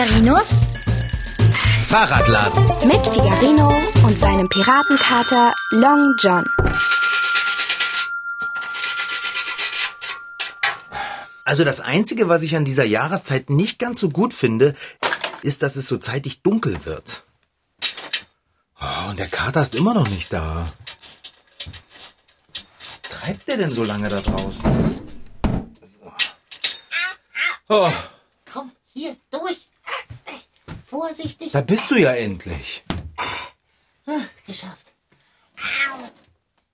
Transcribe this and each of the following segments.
Figarinos Fahrradladen. mit Figarino und seinem Piratenkater Long John. Also das Einzige, was ich an dieser Jahreszeit nicht ganz so gut finde, ist, dass es so zeitig dunkel wird. Oh, und der Kater ist immer noch nicht da. Was treibt der denn so lange da draußen? Oh, Komm, hier, durch. Vorsichtig. da bist du ja endlich. Geschafft.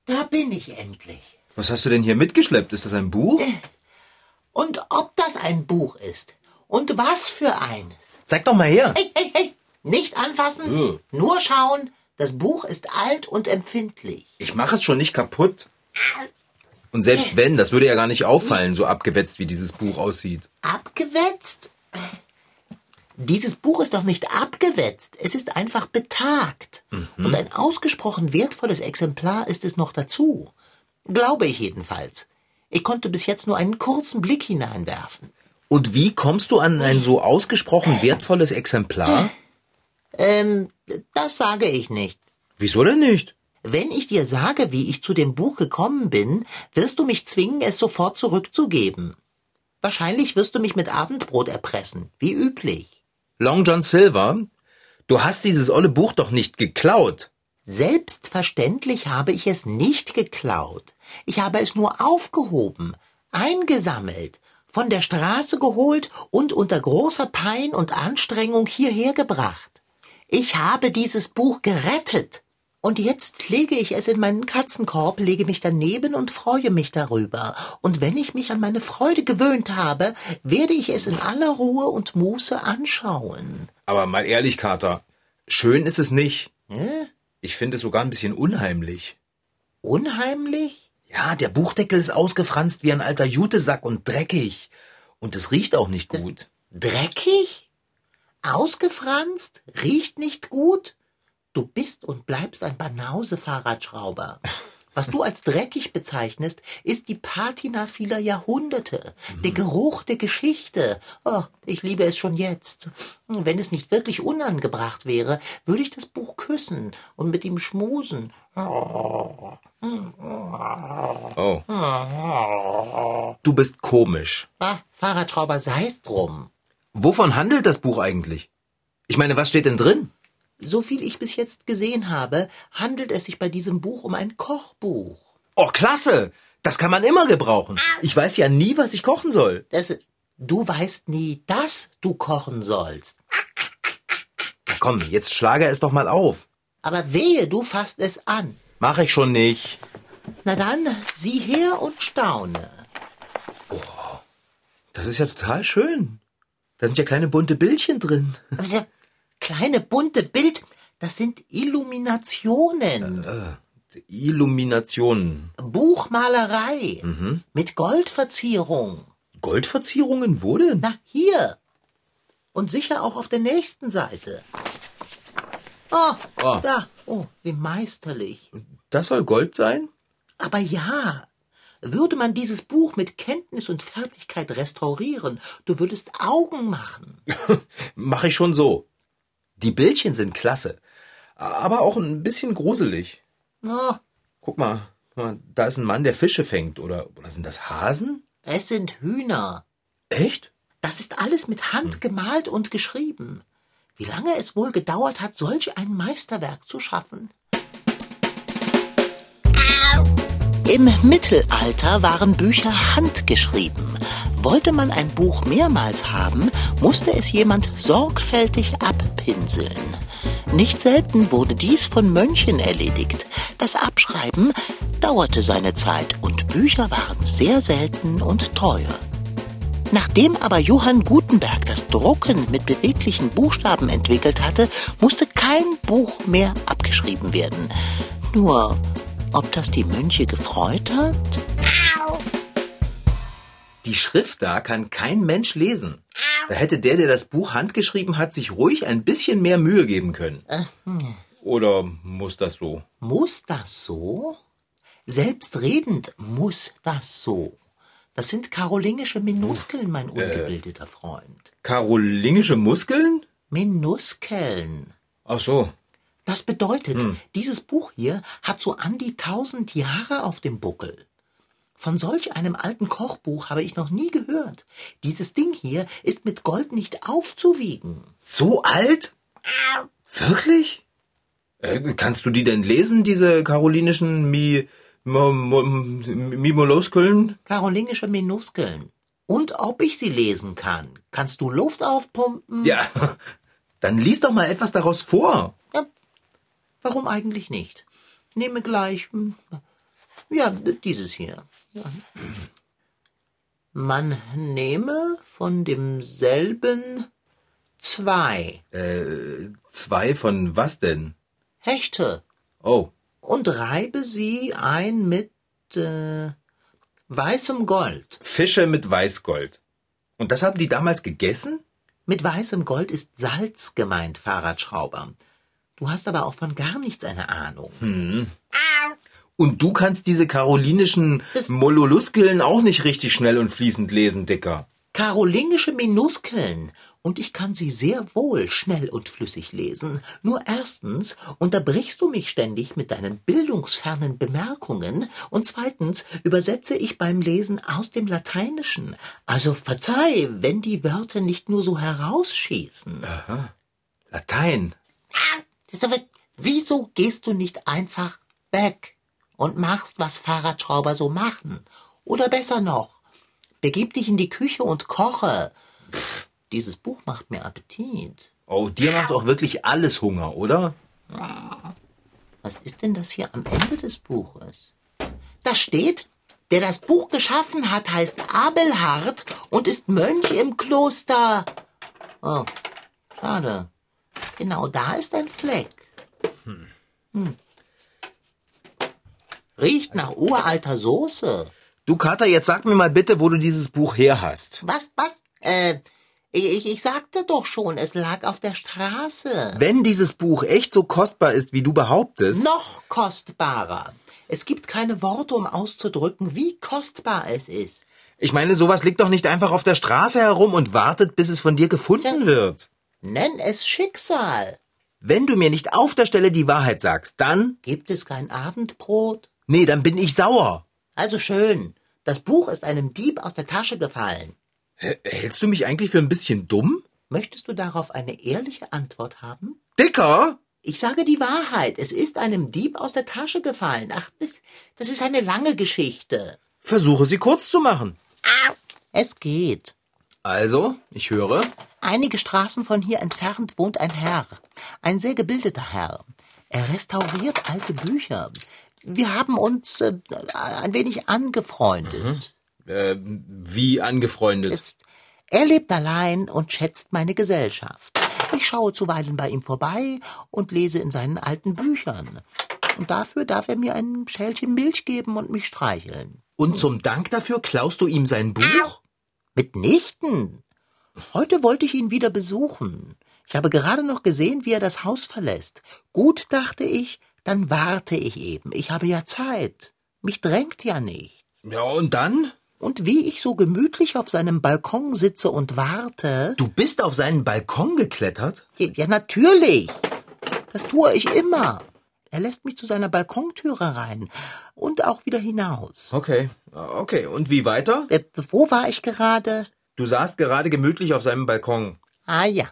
Da bin ich endlich. Was hast du denn hier mitgeschleppt? Ist das ein Buch? Und ob das ein Buch ist. Und was für eines. Zeig doch mal her. Hey, hey, hey. Nicht anfassen. Äh. Nur schauen. Das Buch ist alt und empfindlich. Ich mache es schon nicht kaputt. Und selbst wenn, das würde ja gar nicht auffallen, so abgewetzt wie dieses Buch aussieht. Abgewetzt? Dieses Buch ist doch nicht abgewetzt. Es ist einfach betagt. Und ein ausgesprochen wertvolles Exemplar ist es noch dazu. Glaube ich jedenfalls. Ich konnte bis jetzt nur einen kurzen Blick hineinwerfen. Und wie kommst du an ein so ausgesprochen wertvolles Exemplar? Ähm, das sage ich nicht. Wieso denn nicht? Wenn ich dir sage, wie ich zu dem Buch gekommen bin, wirst du mich zwingen, es sofort zurückzugeben. Wahrscheinlich wirst du mich mit Abendbrot erpressen, wie üblich. Long John Silver, du hast dieses olle Buch doch nicht geklaut. Selbstverständlich habe ich es nicht geklaut. Ich habe es nur aufgehoben, eingesammelt, von der Straße geholt und unter großer Pein und Anstrengung hierher gebracht. Ich habe dieses Buch gerettet. Und jetzt lege ich es in meinen Katzenkorb, lege mich daneben und freue mich darüber. Und wenn ich mich an meine Freude gewöhnt habe, werde ich es in aller Ruhe und Muße anschauen. Aber mal ehrlich, Kater, schön ist es nicht. Hm? Ich finde es sogar ein bisschen unheimlich. Unheimlich? Ja, der Buchdeckel ist ausgefranst wie ein alter Jutesack und dreckig. Und es riecht auch nicht gut. Dreckig? Ausgefranst? Riecht nicht gut? Du bist und bleibst ein Banause-Fahrradschrauber. Was du als dreckig bezeichnest, ist die Patina vieler Jahrhunderte, der Geruch der Geschichte. Oh, ich liebe es schon jetzt. Wenn es nicht wirklich unangebracht wäre, würde ich das Buch küssen und mit ihm schmusen. Oh. Du bist komisch. Ah, Fahrradschrauber, sei's drum. Wovon handelt das Buch eigentlich? Ich meine, was steht denn drin? So viel ich bis jetzt gesehen habe, handelt es sich bei diesem Buch um ein Kochbuch. Oh, klasse! Das kann man immer gebrauchen. Ich weiß ja nie, was ich kochen soll. Das, du weißt nie, dass du kochen sollst. Na komm, jetzt schlage es doch mal auf. Aber wehe, du fasst es an. Mach ich schon nicht. Na dann, sieh her und staune. Das ist ja total schön. Da sind ja kleine bunte Bildchen drin. Kleine bunte Bild, das sind Illuminationen. Illuminationen. Buchmalerei. Mit Goldverzierung. Goldverzierungen? Wo denn? Na, hier. Und sicher auch auf der nächsten Seite. Oh, Oh. da. Oh, wie meisterlich. Das soll Gold sein? Aber ja, würde man dieses Buch mit Kenntnis und Fertigkeit restaurieren, du würdest Augen machen. Mach ich schon so. Die Bildchen sind klasse. Aber auch ein bisschen gruselig. Oh, Guck mal, da ist ein Mann, der Fische fängt. Oder, oder sind das Hasen? es sind Hühner. Echt? Das ist alles mit Hand gemalt und geschrieben. Wie lange es wohl gedauert hat, solch ein Meisterwerk zu schaffen? Im Mittelalter waren Bücher handgeschrieben. Wollte man ein Buch mehrmals haben, musste es jemand sorgfältig abpinseln. Nicht selten wurde dies von Mönchen erledigt. Das Abschreiben dauerte seine Zeit und Bücher waren sehr selten und teuer. Nachdem aber Johann Gutenberg das Drucken mit beweglichen Buchstaben entwickelt hatte, musste kein Buch mehr abgeschrieben werden. Nur, ob das die Mönche gefreut hat? Die Schrift da kann kein Mensch lesen. Da hätte der, der das Buch handgeschrieben hat, sich ruhig ein bisschen mehr Mühe geben können. Oder muss das so? Muss das so? Selbstredend muss das so. Das sind karolingische Minuskeln, mein ungebildeter Freund. Karolingische Muskeln? Minuskeln. Ach so. Das bedeutet, dieses Buch hier hat so an die tausend Jahre auf dem Buckel. Von solch einem alten Kochbuch habe ich noch nie gehört. Dieses Ding hier ist mit Gold nicht aufzuwiegen. So alt? Wirklich? Äh, kannst du die denn lesen, diese karolinischen Mi... Mo, Mo, Mimoluskeln? Karolingische Minuskeln. Und ob ich sie lesen kann. Kannst du Luft aufpumpen? Ja, dann lies doch mal etwas daraus vor. Ja, warum eigentlich nicht? Nehme gleich. hm, Ja, dieses hier. Man nehme von demselben zwei Äh, zwei von was denn? Hechte Oh, und reibe sie ein mit äh, weißem Gold. Fische mit Weißgold. Und das haben die damals gegessen? Mit weißem Gold ist Salz gemeint, Fahrradschrauber. Du hast aber auch von gar nichts eine Ahnung. Und du kannst diese karolinischen Molluskeln auch nicht richtig schnell und fließend lesen, Dicker. Karolingische Minuskeln. Und ich kann sie sehr wohl schnell und flüssig lesen. Nur erstens unterbrichst du mich ständig mit deinen bildungsfernen Bemerkungen und zweitens übersetze ich beim Lesen aus dem Lateinischen. Also verzeih, wenn die Wörter nicht nur so herausschießen. Latein. Das aber, wieso gehst du nicht einfach weg und machst, was Fahrradschrauber so machen? Oder besser noch, begib dich in die Küche und koche. Pff, dieses Buch macht mir Appetit. Oh, dir macht auch wirklich alles Hunger, oder? Was ist denn das hier am Ende des Buches? Da steht, der das Buch geschaffen hat, heißt Abelhard und ist Mönch im Kloster. Oh, schade. Genau da ist ein Fleck. Hm. Riecht nach uralter Soße. Du, Kater, jetzt sag mir mal bitte, wo du dieses Buch her hast. Was, was? Äh, ich, ich sagte doch schon, es lag auf der Straße. Wenn dieses Buch echt so kostbar ist, wie du behauptest, Noch kostbarer. Es gibt keine Worte, um auszudrücken, wie kostbar es ist. ich meine, sowas liegt doch nicht einfach auf der Straße herum und wartet, bis es von dir gefunden wird. Nenn es Schicksal. Wenn du mir nicht auf der Stelle die Wahrheit sagst, dann, Gibt es kein Abendbrot? Nee, dann bin ich sauer. Also schön. Das Buch ist einem Dieb aus der Tasche gefallen. H hältst du mich eigentlich für ein bisschen dumm? Möchtest du darauf eine ehrliche Antwort haben? Dicker? Ich sage die Wahrheit. Es ist einem Dieb aus der Tasche gefallen. Ach, das- das ist eine lange Geschichte. Versuche sie kurz zu machen. Es geht. Also, ich höre. Einige Straßen von hier entfernt wohnt ein Herr, ein sehr gebildeter Herr. Er restauriert alte Bücher. Wir haben uns äh, ein wenig angefreundet. Äh, wie angefreundet. Es, er lebt allein und schätzt meine Gesellschaft. Ich schaue zuweilen bei ihm vorbei und lese in seinen alten Büchern. Und dafür darf er mir ein Schälchen Milch geben und mich streicheln. Und zum Dank dafür klaust du ihm sein Buch? Mitnichten. Heute wollte ich ihn wieder besuchen. Ich habe gerade noch gesehen, wie er das Haus verlässt. Gut, dachte ich, dann warte ich eben. Ich habe ja Zeit. Mich drängt ja nichts. Ja, und dann? Und wie ich so gemütlich auf seinem Balkon sitze und warte. Du bist auf seinen Balkon geklettert? Ja, natürlich. Das tue ich immer. Er lässt mich zu seiner Balkontüre rein und auch wieder hinaus. Okay. Okay, und wie weiter? Äh, Wo war ich gerade? Du saßt gerade gemütlich auf seinem Balkon. Ah ja.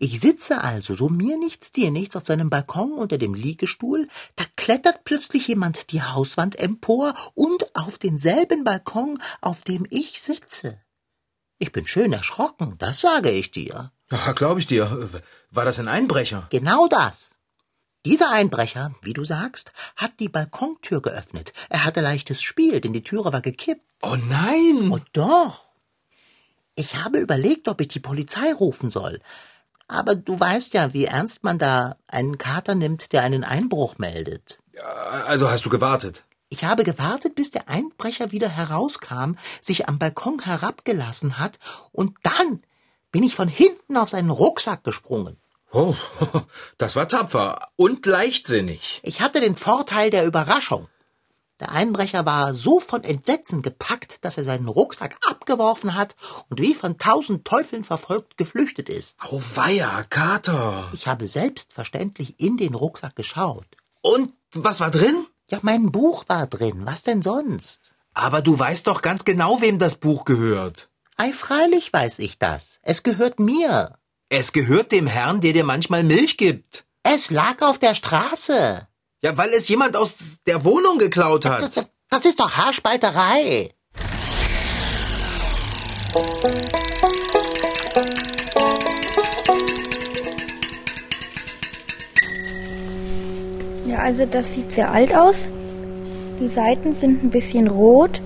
Ich sitze also, so mir nichts, dir nichts, auf seinem Balkon unter dem Liegestuhl, da klettert plötzlich jemand die Hauswand empor und auf denselben Balkon, auf dem ich sitze. Ich bin schön erschrocken, das sage ich dir. Ja, glaube ich dir. War das ein Einbrecher? Genau das. Dieser Einbrecher, wie du sagst, hat die Balkontür geöffnet. Er hatte leichtes Spiel, denn die Türe war gekippt. Oh nein! Und doch. Ich habe überlegt, ob ich die Polizei rufen soll. Aber du weißt ja, wie ernst man da einen Kater nimmt, der einen Einbruch meldet. Also hast du gewartet? Ich habe gewartet, bis der Einbrecher wieder herauskam, sich am Balkon herabgelassen hat, und dann bin ich von hinten auf seinen Rucksack gesprungen. Oh, das war tapfer und leichtsinnig. Ich hatte den Vorteil der Überraschung. Der Einbrecher war so von Entsetzen gepackt, dass er seinen Rucksack abgeworfen hat und wie von tausend Teufeln verfolgt geflüchtet ist. Auweia, Kater. Ich habe selbstverständlich in den Rucksack geschaut. Und was war drin? Ja, mein Buch war drin. Was denn sonst? Aber du weißt doch ganz genau, wem das Buch gehört. Ei, freilich weiß ich das. Es gehört mir. Es gehört dem Herrn, der dir manchmal Milch gibt. Es lag auf der Straße. Ja, weil es jemand aus der Wohnung geklaut hat. Das, das ist doch Haarspalterei. Ja, also das sieht sehr alt aus. Die Seiten sind ein bisschen rot.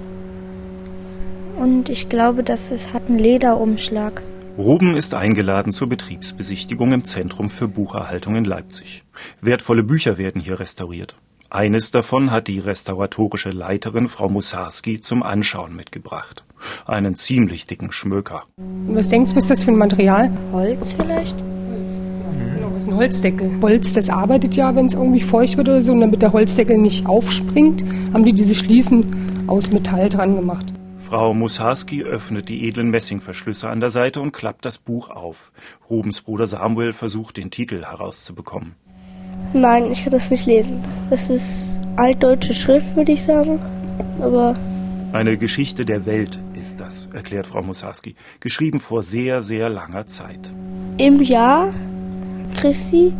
Und ich glaube, dass es hat einen Lederumschlag. Ruben ist eingeladen zur Betriebsbesichtigung im Zentrum für Bucherhaltung in Leipzig. Wertvolle Bücher werden hier restauriert. Eines davon hat die restauratorische Leiterin Frau Musarski zum Anschauen mitgebracht. Einen ziemlich dicken Schmöker. Was denkst du, was ist das für ein Material? Holz vielleicht? Holz. Ja, genau, das ist ein Holzdeckel. Holz, das arbeitet ja, wenn es irgendwie feucht wird oder so. Und damit der Holzdeckel nicht aufspringt, haben die diese Schließen aus Metall dran gemacht. Frau Musarski öffnet die edlen Messingverschlüsse an der Seite und klappt das Buch auf. Rubens Bruder Samuel versucht, den Titel herauszubekommen. Nein, ich kann das nicht lesen. Das ist altdeutsche Schrift, würde ich sagen. Aber. Eine Geschichte der Welt ist das, erklärt Frau Musarski. Geschrieben vor sehr, sehr langer Zeit. Im Jahr Christi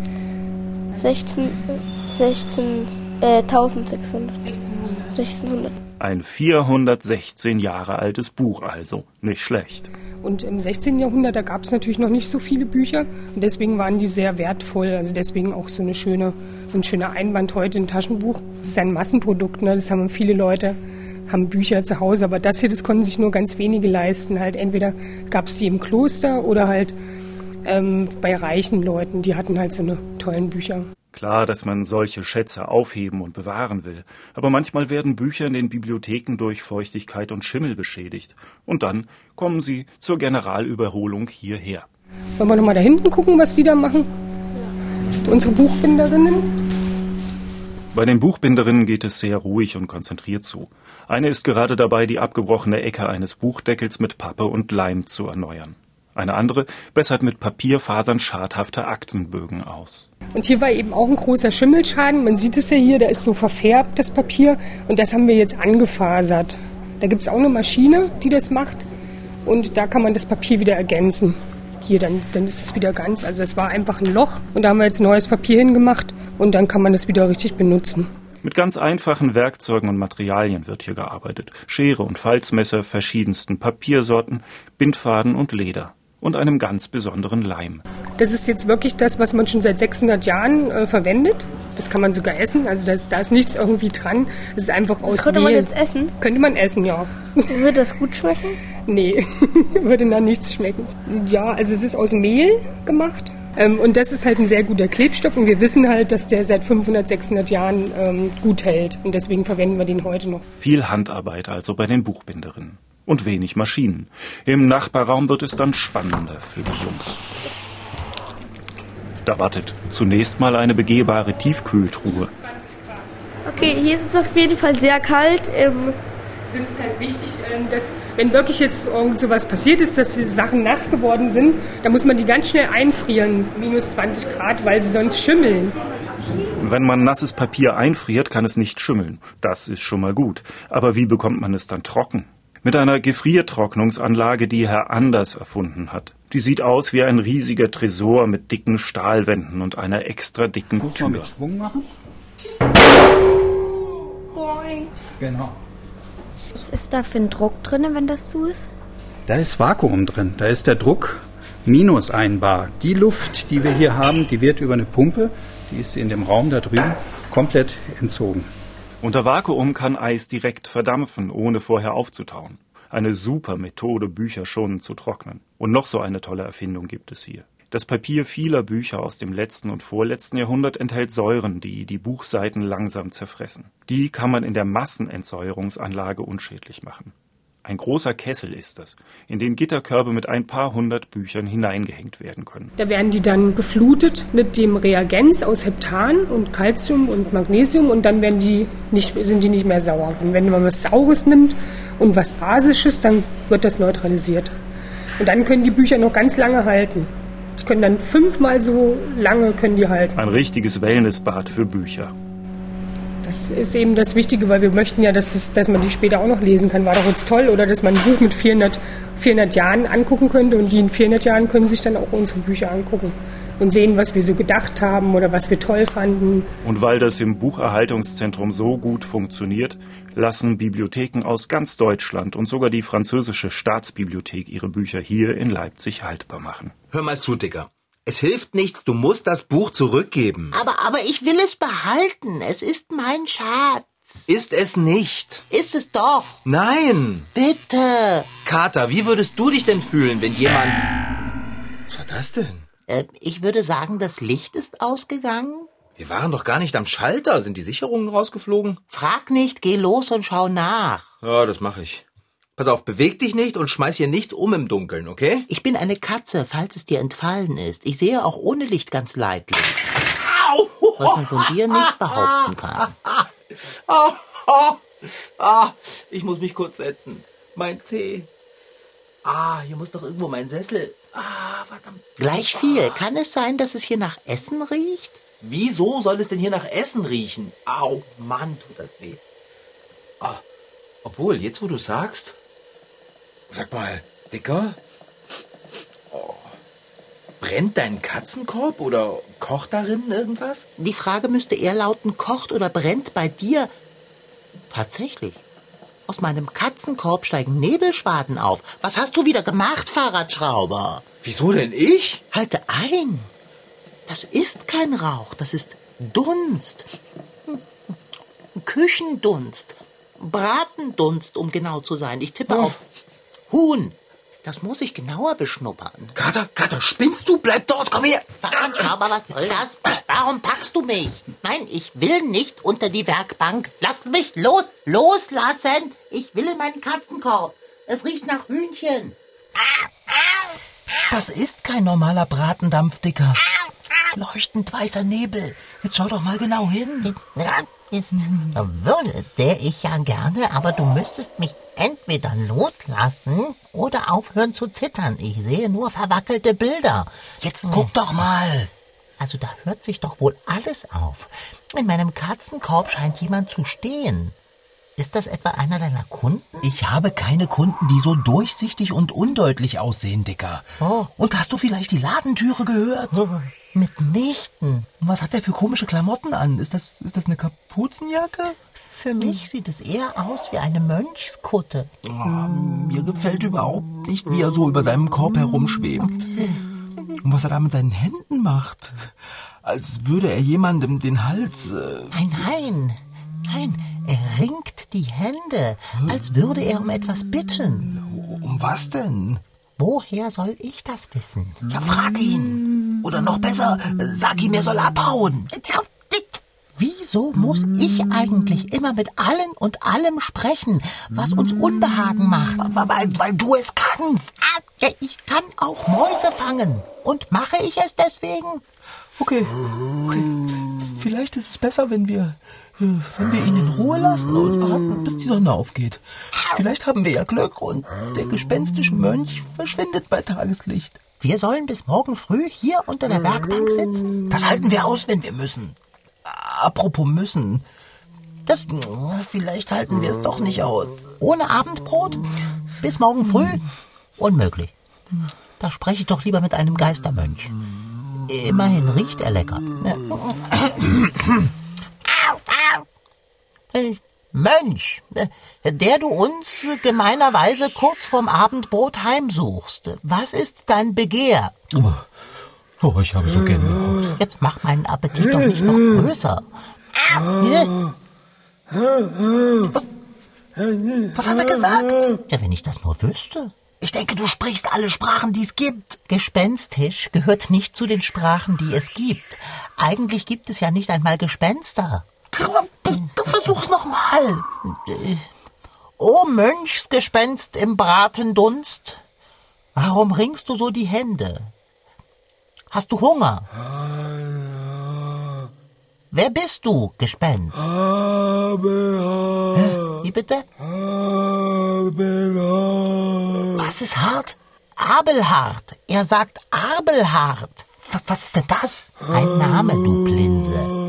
16, 16, äh, 1600. 1600. Ein 416 Jahre altes Buch also. Nicht schlecht. Und im 16. Jahrhundert, da gab es natürlich noch nicht so viele Bücher. Und deswegen waren die sehr wertvoll. Also deswegen auch so, eine schöne, so ein schöner Einband heute, ein Taschenbuch. Das ist ein Massenprodukt, ne? das haben viele Leute haben Bücher zu Hause, aber das hier, das konnten sich nur ganz wenige leisten. Halt entweder gab es die im Kloster oder halt ähm, bei reichen Leuten, die hatten halt so eine tollen Bücher. Klar, dass man solche Schätze aufheben und bewahren will, aber manchmal werden Bücher in den Bibliotheken durch Feuchtigkeit und Schimmel beschädigt. Und dann kommen sie zur Generalüberholung hierher. Wollen wir nochmal da hinten gucken, was die da machen? Unsere Buchbinderinnen? Bei den Buchbinderinnen geht es sehr ruhig und konzentriert zu. Eine ist gerade dabei, die abgebrochene Ecke eines Buchdeckels mit Pappe und Leim zu erneuern. Eine andere bessert mit Papierfasern schadhafte Aktenbögen aus. Und hier war eben auch ein großer Schimmelschaden. Man sieht es ja hier, da ist so verfärbt das Papier und das haben wir jetzt angefasert. Da gibt es auch eine Maschine, die das macht und da kann man das Papier wieder ergänzen. Hier, dann, dann ist es wieder ganz. Also es war einfach ein Loch und da haben wir jetzt neues Papier hingemacht und dann kann man das wieder richtig benutzen. Mit ganz einfachen Werkzeugen und Materialien wird hier gearbeitet. Schere und Falzmesser, verschiedensten Papiersorten, Bindfaden und Leder und einem ganz besonderen Leim. Das ist jetzt wirklich das, was man schon seit 600 Jahren äh, verwendet. Das kann man sogar essen. Also das, da ist nichts irgendwie dran. Es ist einfach aus das könnte Mehl. man jetzt essen? Könnte man essen, ja. Würde das gut schmecken? Nee, würde nach nichts schmecken. Ja, also es ist aus Mehl gemacht. Ähm, und das ist halt ein sehr guter Klebstoff. Und wir wissen halt, dass der seit 500, 600 Jahren ähm, gut hält. Und deswegen verwenden wir den heute noch. Viel Handarbeit also bei den Buchbinderinnen und wenig Maschinen. Im Nachbarraum wird es dann spannender für die Jungs. Da wartet zunächst mal eine begehbare Tiefkühltruhe. Okay, hier ist es auf jeden Fall sehr kalt. Ähm, Das ist halt wichtig, ähm, dass wenn wirklich jetzt irgend sowas passiert ist, dass die Sachen nass geworden sind, dann muss man die ganz schnell einfrieren, minus 20 Grad, weil sie sonst schimmeln. Wenn man nasses Papier einfriert, kann es nicht schimmeln. Das ist schon mal gut. Aber wie bekommt man es dann trocken? Mit einer Gefriertrocknungsanlage, die Herr Anders erfunden hat. Die sieht aus wie ein riesiger Tresor mit dicken Stahlwänden und einer extra dicken Muss man Tür. mit Schwung machen? Genau. Was ist da für ein Druck drin, wenn das zu ist? Da ist Vakuum drin. Da ist der Druck minus ein Bar. Die Luft, die wir hier haben, die wird über eine Pumpe, die ist in dem Raum da drüben, komplett entzogen. Unter Vakuum kann Eis direkt verdampfen, ohne vorher aufzutauen. Eine super Methode, Bücher schonend zu trocknen. Und noch so eine tolle Erfindung gibt es hier. Das Papier vieler Bücher aus dem letzten und vorletzten Jahrhundert enthält Säuren, die die Buchseiten langsam zerfressen. Die kann man in der Massenentsäuerungsanlage unschädlich machen. Ein großer Kessel ist das, in den Gitterkörbe mit ein paar hundert Büchern hineingehängt werden können. Da werden die dann geflutet mit dem Reagenz aus Heptan und Calcium und Magnesium und dann werden die nicht, sind die nicht mehr sauer. Und wenn man was Saures nimmt und was Basisches, dann wird das neutralisiert. Und dann können die Bücher noch ganz lange halten. Die können dann fünfmal so lange können die halten. Ein richtiges Wellnessbad für Bücher. Das ist eben das Wichtige, weil wir möchten ja, dass, das, dass man die später auch noch lesen kann. War doch jetzt toll, oder dass man ein Buch mit 400, 400 Jahren angucken könnte und die in 400 Jahren können sich dann auch unsere Bücher angucken und sehen, was wir so gedacht haben oder was wir toll fanden. Und weil das im Bucherhaltungszentrum so gut funktioniert, lassen Bibliotheken aus ganz Deutschland und sogar die französische Staatsbibliothek ihre Bücher hier in Leipzig haltbar machen. Hör mal zu, Dicker. Es hilft nichts, du musst das Buch zurückgeben. Aber, aber ich will es behalten. Es ist mein Schatz. Ist es nicht. Ist es doch. Nein. Bitte. Kater, wie würdest du dich denn fühlen, wenn jemand... Was war das denn? Äh, ich würde sagen, das Licht ist ausgegangen. Wir waren doch gar nicht am Schalter. Sind die Sicherungen rausgeflogen? Frag nicht, geh los und schau nach. Ja, das mache ich. Pass auf, beweg dich nicht und schmeiß hier nichts um im Dunkeln, okay? Ich bin eine Katze, falls es dir entfallen ist. Ich sehe auch ohne Licht ganz leidlich. Was man von dir nicht behaupten kann. Ah, ah, ah, ich muss mich kurz setzen. Mein Zeh. Ah, hier muss doch irgendwo mein Sessel. Ah, verdammt. Gleich viel. Kann es sein, dass es hier nach Essen riecht? Wieso soll es denn hier nach Essen riechen? Au, Mann, tut das weh. Ah, obwohl, jetzt wo du sagst. Sag mal, Dicker. Oh. Brennt dein Katzenkorb oder kocht darin irgendwas? Die Frage müsste eher lauten, kocht oder brennt bei dir? Tatsächlich. Aus meinem Katzenkorb steigen Nebelschwaden auf. Was hast du wieder gemacht, Fahrradschrauber? Wieso denn ich? Halte ein. Das ist kein Rauch, das ist Dunst. Küchendunst. Bratendunst, um genau zu sein. Ich tippe auf Huhn. Das muss ich genauer beschnuppern. Kater, Kater, spinnst du? Bleib dort, komm her. Fahrradschrauber, was soll das? Warum packst du mich? Nein, ich will nicht unter die Werkbank. Lass mich los, loslassen. Ich will in meinen Katzenkorb. Es riecht nach Hühnchen. Das ist kein normaler Bratendampf, Dicker. Leuchtend weißer Nebel. Jetzt schau doch mal genau hin. Das würde der ich ja gerne, aber du müsstest mich entweder loslassen oder aufhören zu zittern. Ich sehe nur verwackelte Bilder. Jetzt guck doch mal. Also da hört sich doch wohl alles auf. In meinem Katzenkorb scheint jemand zu stehen. Ist das etwa einer deiner Kunden? Ich habe keine Kunden, die so durchsichtig und undeutlich aussehen, Dicker. Oh. Und hast du vielleicht die Ladentüre gehört? Oh, mitnichten. Und was hat der für komische Klamotten an? Ist das, ist das eine Kapuzenjacke? Für mich sieht es eher aus wie eine Mönchskutte. Oh, mir gefällt überhaupt nicht, wie er so über deinem Korb herumschwebt. Und was er da mit seinen Händen macht. Als würde er jemandem den Hals. Äh Nein, nein. Nein, er ringt die Hände, als würde er um etwas bitten. um was denn? Woher soll ich das wissen? Ja, frag ihn. Oder noch besser, sag ihm, er soll abhauen. Wieso muss ich eigentlich immer mit allen und allem sprechen, was uns Unbehagen macht? Weil, weil du es kannst. Ja, ich kann auch Mäuse fangen. Und mache ich es deswegen? Okay. okay. Vielleicht ist es besser, wenn wir, äh, wenn wir ihn in Ruhe lassen und warten, bis die Sonne aufgeht. Vielleicht haben wir ja Glück und der gespenstische Mönch verschwindet bei Tageslicht. Wir sollen bis morgen früh hier unter der Werkbank sitzen? Das halten wir aus, wenn wir müssen. Apropos müssen. Das, vielleicht halten wir es doch nicht aus. Ohne Abendbrot? Bis morgen früh? Unmöglich. Da spreche ich doch lieber mit einem Geistermönch. Immerhin riecht er lecker. Mönch, der du uns gemeinerweise kurz vorm Abendbrot heimsuchst, was ist dein Begehr? Oh, oh ich habe so Gänsehaut. Jetzt mach meinen Appetit doch nicht noch größer. Was, was hat er gesagt? Ja, wenn ich das nur wüsste. Ich denke, du sprichst alle Sprachen, die es gibt. Gespenstisch gehört nicht zu den Sprachen, die es gibt. Eigentlich gibt es ja nicht einmal Gespenster. Du versuch's noch mal. O Mönchsgespenst im Bratendunst, warum ringst du so die Hände? Hast du Hunger? Wer bist du, Gespenst? Wie bitte? Was ist hart? Abelhart. Er sagt Abelhart. W was ist denn das? Ein Name, du Plinse.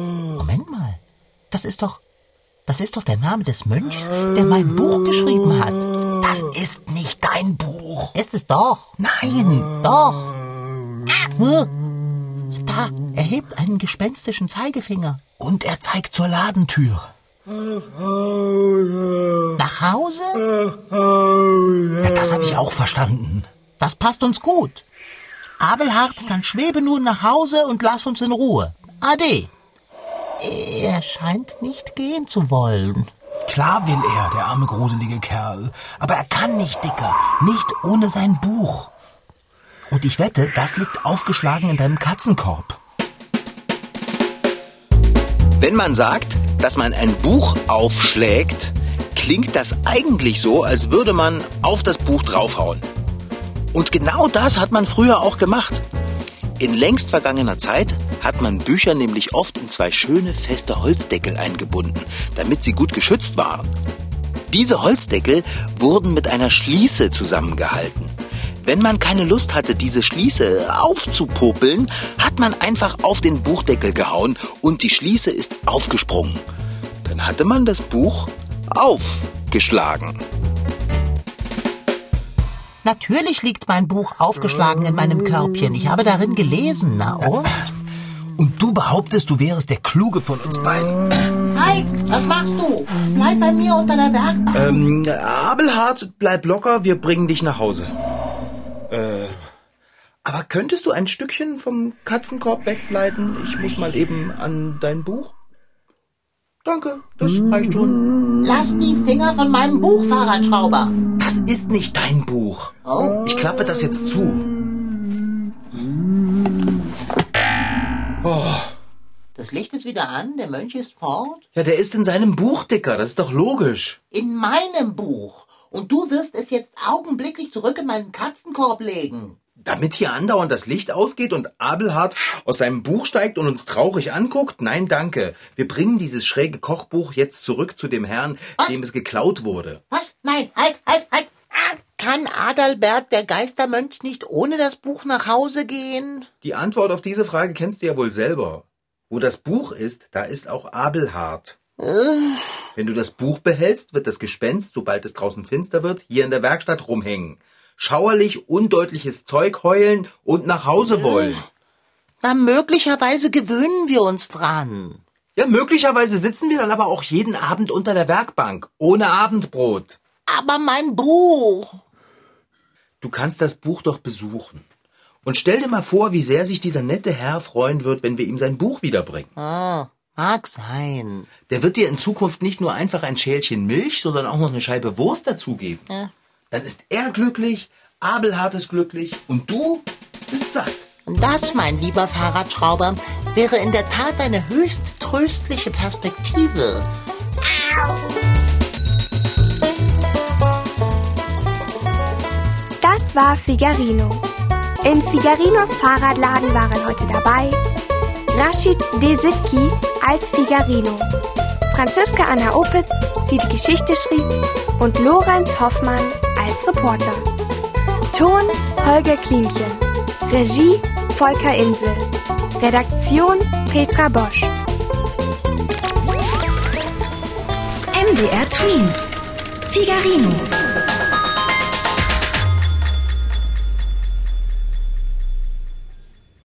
Das ist doch. Das ist doch der Name des Mönchs, der mein Buch geschrieben hat. Das ist nicht dein Buch. Ist es doch. Nein, doch. Da, er hebt einen gespenstischen Zeigefinger. Und er zeigt zur Ladentür. Nach Hause? Ja, das habe ich auch verstanden. Das passt uns gut. Abelhart, dann schwebe nun nach Hause und lass uns in Ruhe. Ade. Er scheint nicht gehen zu wollen. Klar will er, der arme gruselige Kerl. Aber er kann nicht, Dicker. Nicht ohne sein Buch. Und ich wette, das liegt aufgeschlagen in deinem Katzenkorb. Wenn man sagt, dass man ein Buch aufschlägt, klingt das eigentlich so, als würde man auf das Buch draufhauen. Und genau das hat man früher auch gemacht. In längst vergangener Zeit hat man Bücher nämlich oft in zwei schöne feste Holzdeckel eingebunden, damit sie gut geschützt waren. Diese Holzdeckel wurden mit einer Schließe zusammengehalten. Wenn man keine Lust hatte, diese Schließe aufzupopeln, hat man einfach auf den Buchdeckel gehauen und die Schließe ist aufgesprungen. Dann hatte man das Buch aufgeschlagen. Natürlich liegt mein Buch aufgeschlagen in meinem Körbchen. Ich habe darin gelesen, na und? Du behauptest, du wärst der Kluge von uns beiden. Hi, was machst du? Bleib bei mir unter der Werkbank. Ähm, Abelhard, bleib locker, wir bringen dich nach Hause. Äh, aber könntest du ein Stückchen vom Katzenkorb wegbleiten? Ich muss mal eben an dein Buch. Danke, das reicht schon. Lass die Finger von meinem Buch, Fahrradschrauber. Das ist nicht dein Buch. Oh. Ich klappe das jetzt zu. Das Licht ist wieder an, der Mönch ist fort. ja, der ist in seinem Buch, Dicker, das ist doch logisch. In meinem Buch. Und du wirst es jetzt augenblicklich zurück in meinen Katzenkorb legen. Damit hier andauernd das Licht ausgeht und Abelhard aus seinem Buch steigt und uns traurig anguckt? Nein, danke. Wir bringen dieses schräge Kochbuch jetzt zurück zu dem Herrn, Was? dem es geklaut wurde. Was? Nein, halt, halt, halt. Kann Adalbert, der Geistermönch, nicht ohne das Buch nach Hause gehen? Die Antwort auf diese Frage kennst du ja wohl selber. Wo das Buch ist, da ist auch Abelhard. Wenn du das Buch behältst, wird das Gespenst, sobald es draußen finster wird, hier in der Werkstatt rumhängen. Schauerlich undeutliches Zeug heulen und nach Hause wollen. Na, möglicherweise gewöhnen wir uns dran. Ja, möglicherweise sitzen wir dann aber auch jeden Abend unter der Werkbank, ohne Abendbrot. Aber mein Buch. Du kannst das Buch doch besuchen. Und stell dir mal vor, wie sehr sich dieser nette Herr freuen wird, wenn wir ihm sein Buch wiederbringen. Ah, mag sein. Der wird dir in Zukunft nicht nur einfach ein Schälchen Milch, sondern auch noch eine Scheibe Wurst dazugeben. Ja. Dann ist er glücklich, Abelhard ist glücklich und du bist satt. Und das, mein lieber Fahrradschrauber, wäre in der Tat eine höchst tröstliche Perspektive. Das war Figarino. In Figarinos Fahrradladen waren heute dabei Rashid Desitki als Figarino, Franziska Anna Opitz, die die Geschichte schrieb, und Lorenz Hoffmann als Reporter. Ton Holger Klimchen. Regie Volker Insel. Redaktion Petra Bosch. MDR Twins. Figarino.